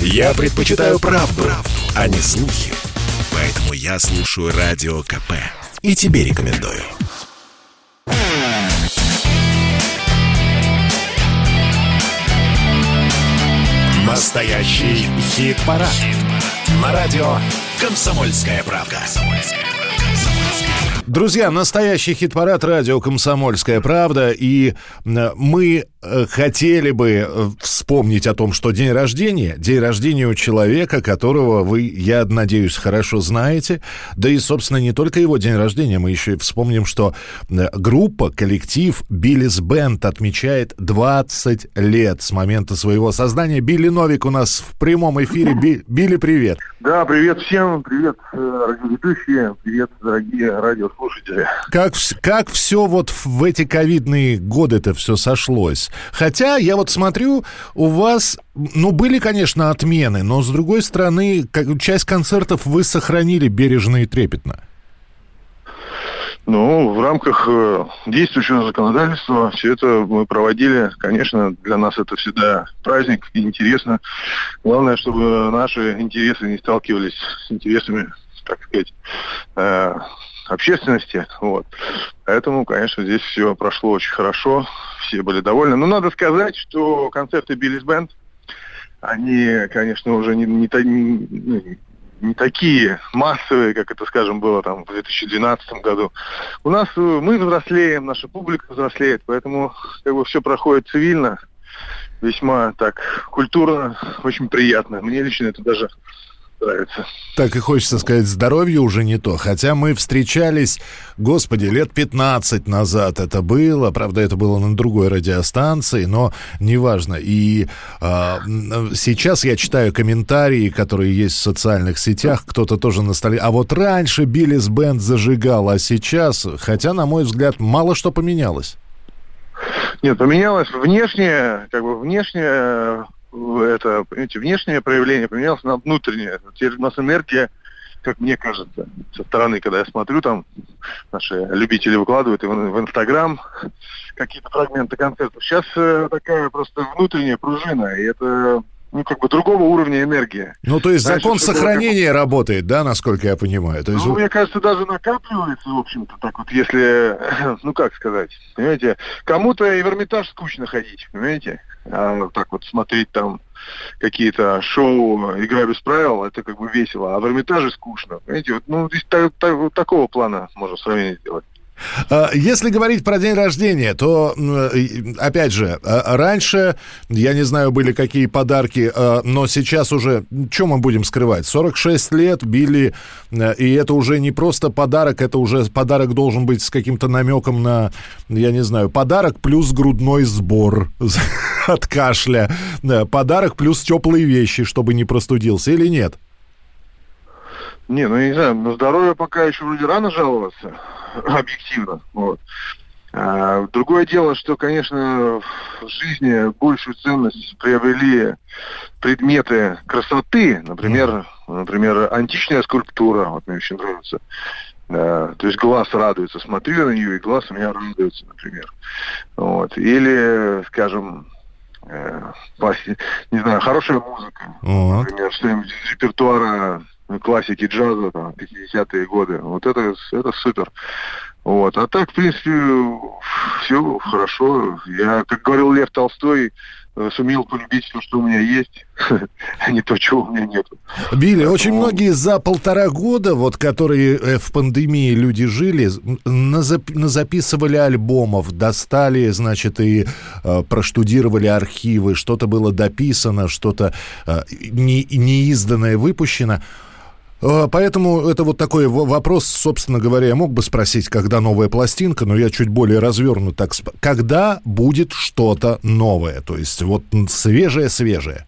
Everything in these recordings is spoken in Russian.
Я предпочитаю правду, правду, а не слухи. Поэтому я слушаю Радио КП. И тебе рекомендую. Настоящий хит-парад. Хит На радио «Комсомольская правда». Друзья, настоящий хит-парад радио «Комсомольская правда». И э, мы э, хотели бы э, вспомнить о том, что день рождения, день рождения у человека, которого вы, я надеюсь, хорошо знаете. Да и, собственно, не только его день рождения. Мы еще и вспомним, что группа, коллектив Биллис Бенд отмечает 20 лет с момента своего создания. Билли Новик у нас в прямом эфире. Билли, привет. Да, привет всем, привет радиоведущие, привет, дорогие радио слушатели. Как, как все вот в эти ковидные годы это все сошлось? Хотя я вот смотрю, у вас, ну, были, конечно, отмены, но, с другой стороны, как, часть концертов вы сохранили бережно и трепетно. Ну, в рамках э, действующего законодательства все это мы проводили. Конечно, для нас это всегда праздник и интересно. Главное, чтобы наши интересы не сталкивались с интересами, так сказать, э, общественности. Вот. Поэтому, конечно, здесь все прошло очень хорошо, все были довольны. Но надо сказать, что концерты Биллис Бенд, они, конечно, уже не, не, не, не такие массовые, как это, скажем, было там в 2012 году. У нас э, мы взрослеем, наша публика взрослеет, поэтому как бы все проходит цивильно, весьма так культурно, очень приятно. Мне лично это даже нравится. Так и хочется сказать, здоровье уже не то. Хотя мы встречались, господи, лет 15 назад это было. Правда, это было на другой радиостанции, но неважно. И а, сейчас я читаю комментарии, которые есть в социальных сетях. Кто-то тоже на столе. А вот раньше Биллис Бенд зажигал, а сейчас, хотя, на мой взгляд, мало что поменялось. Нет, поменялось внешне, как бы внешне это, понимаете, внешнее проявление поменялось на внутреннее. Теперь у нас энергия, как мне кажется, со стороны, когда я смотрю, там наши любители выкладывают в, Инстаграм какие-то фрагменты концертов. Сейчас э, такая просто внутренняя пружина, и это ну, как бы другого уровня энергии. Ну, то есть Знаешь, закон сохранения как... работает, да, насколько я понимаю? То есть... Ну, мне кажется, даже накапливается, в общем-то, так вот, если, ну, как сказать, понимаете, кому-то и в Эрмитаж скучно ходить, понимаете? А так вот смотреть там какие-то шоу «Игра без правил», это как бы весело, а в Эрмитаже скучно, понимаете? Вот, ну, здесь так, так, такого плана можно сравнение сделать. А, если говорить про день рождения, то, опять же, а, раньше, я не знаю, были какие подарки, а, но сейчас уже, что мы будем скрывать, 46 лет били, и это уже не просто подарок, это уже подарок должен быть с каким-то намеком на, я не знаю, подарок плюс грудной сбор от кашля, подарок плюс теплые вещи, чтобы не простудился, или нет? Не, ну не знаю, на здоровье пока еще вроде рано жаловаться. объективно. Вот. А, другое дело, что, конечно, в жизни большую ценность приобрели предметы красоты, например, например, античная скульптура, вот мне очень нравится. Да, то есть глаз радуется, смотрю на нее, и глаз у меня радуется, например. Вот. Или, скажем, э, не знаю, хорошая музыка. Вот. Например, что-нибудь из репертуара классики джаза, там, 50-е годы. Вот это, это супер. Вот. А так, в принципе, все хорошо. Я, как говорил Лев Толстой, э, сумел полюбить все, что у меня есть, а не то, чего у меня нет. Билли, Поэтому... очень многие за полтора года, вот которые э, в пандемии люди жили, назап... назаписывали альбомов, достали, значит, и э, проштудировали архивы, что-то было дописано, что-то э, не, неизданное выпущено. А, поэтому это вот такой вопрос, собственно говоря, я мог бы спросить, когда новая пластинка, но я чуть более развернут так. Когда будет что-то новое? То есть вот свежее-свежее?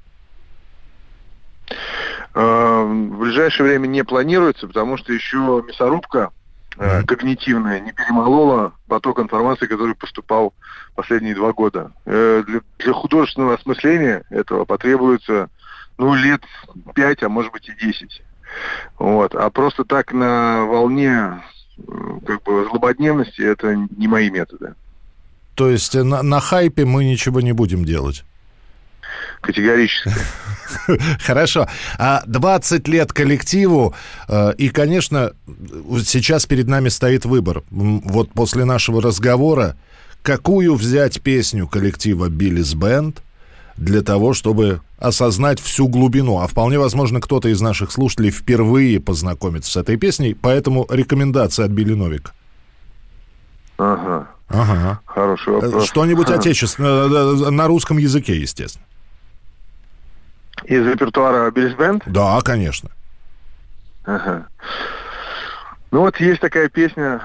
А, в ближайшее время не планируется, потому что еще мясорубка mm-hmm. когнитивная не перемолола поток информации, который поступал последние два года. Э, для, для художественного осмысления этого потребуется ну, лет пять, а может быть и десять. Вот. А просто так на волне как бы злободневности это не мои методы. То есть на, на хайпе мы ничего не будем делать? Категорически. Хорошо. А 20 лет коллективу, э, и, конечно, сейчас перед нами стоит выбор. Вот после нашего разговора, какую взять песню коллектива «Биллис Бенд», для того, чтобы осознать всю глубину. А вполне возможно, кто-то из наших слушателей впервые познакомится с этой песней, поэтому рекомендация от Билли Новика. Ага. Ага. Хороший вопрос. Что-нибудь отечественное, э, э, на русском языке, естественно. Из репертуара Биллис Бенд? Да, конечно. Ага. Ну вот есть такая песня,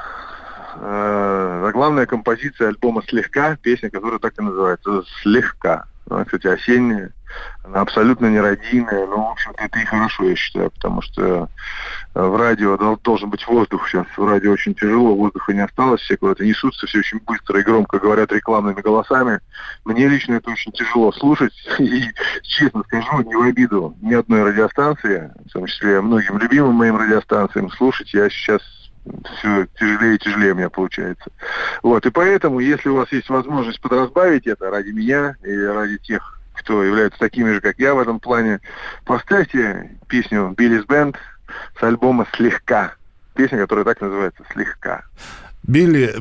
э, главная композиция альбома «Слегка», песня, которая так и называется «Слегка». Она, кстати, осенняя. Она абсолютно не радийная, но, в общем-то, это и хорошо, я считаю, потому что э, в радио должен быть воздух сейчас. В радио очень тяжело, воздуха не осталось, все куда-то несутся, все очень быстро и громко говорят рекламными голосами. Мне лично это очень тяжело слушать, и, честно скажу, не в обиду ни одной радиостанции, в том числе многим любимым моим радиостанциям, слушать я сейчас все тяжелее и тяжелее у меня получается. Вот, и поэтому, если у вас есть возможность подразбавить это ради меня и ради тех, кто является такими же, как я в этом плане, поставьте песню «Биллис Бенд» с альбома «Слегка». Песня, которая так называется «Слегка». Билли,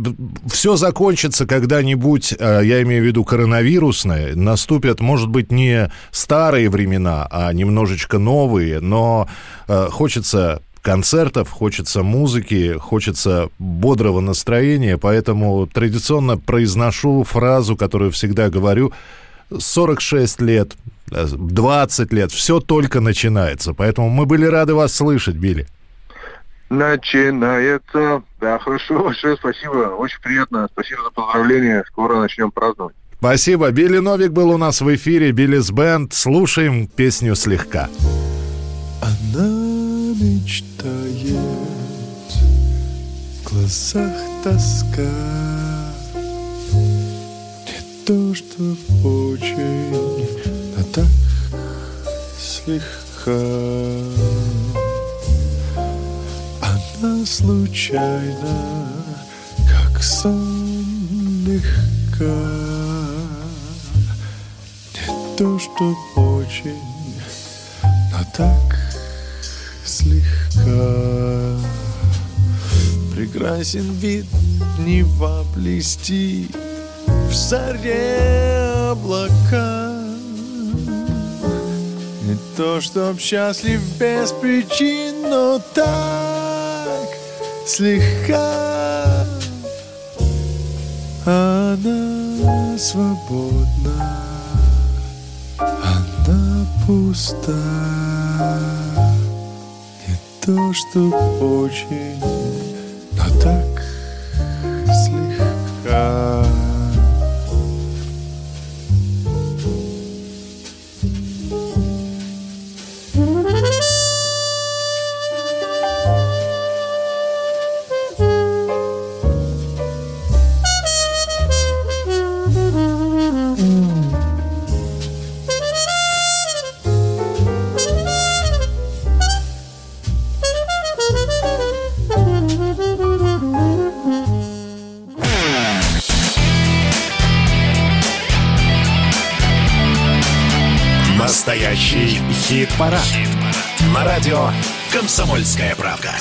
все закончится когда-нибудь, э, я имею в виду коронавирусное, наступят, может быть, не старые времена, а немножечко новые, но э, хочется концертов, хочется музыки, хочется бодрого настроения, поэтому традиционно произношу фразу, которую всегда говорю, 46 лет, 20 лет, все только начинается. Поэтому мы были рады вас слышать, Билли. Начинается. Да, хорошо, большое спасибо. Очень приятно. Спасибо за поздравления. Скоро начнем праздновать. Спасибо. Билли Новик был у нас в эфире. Биллис Бенд. Слушаем песню слегка. Она мечтает, в глазах тоска. Не то, что очень, а так слегка. Она случайно, как сон легка. Не то, что очень, но так слегка. Прекрасен вид, Нева блестит В заре облака. Не то, чтоб счастлив без причин Но так слегка. Она свободна Она пуста то, что очень, но так слегка. Хит-парад. На радио «Комсомольская правка».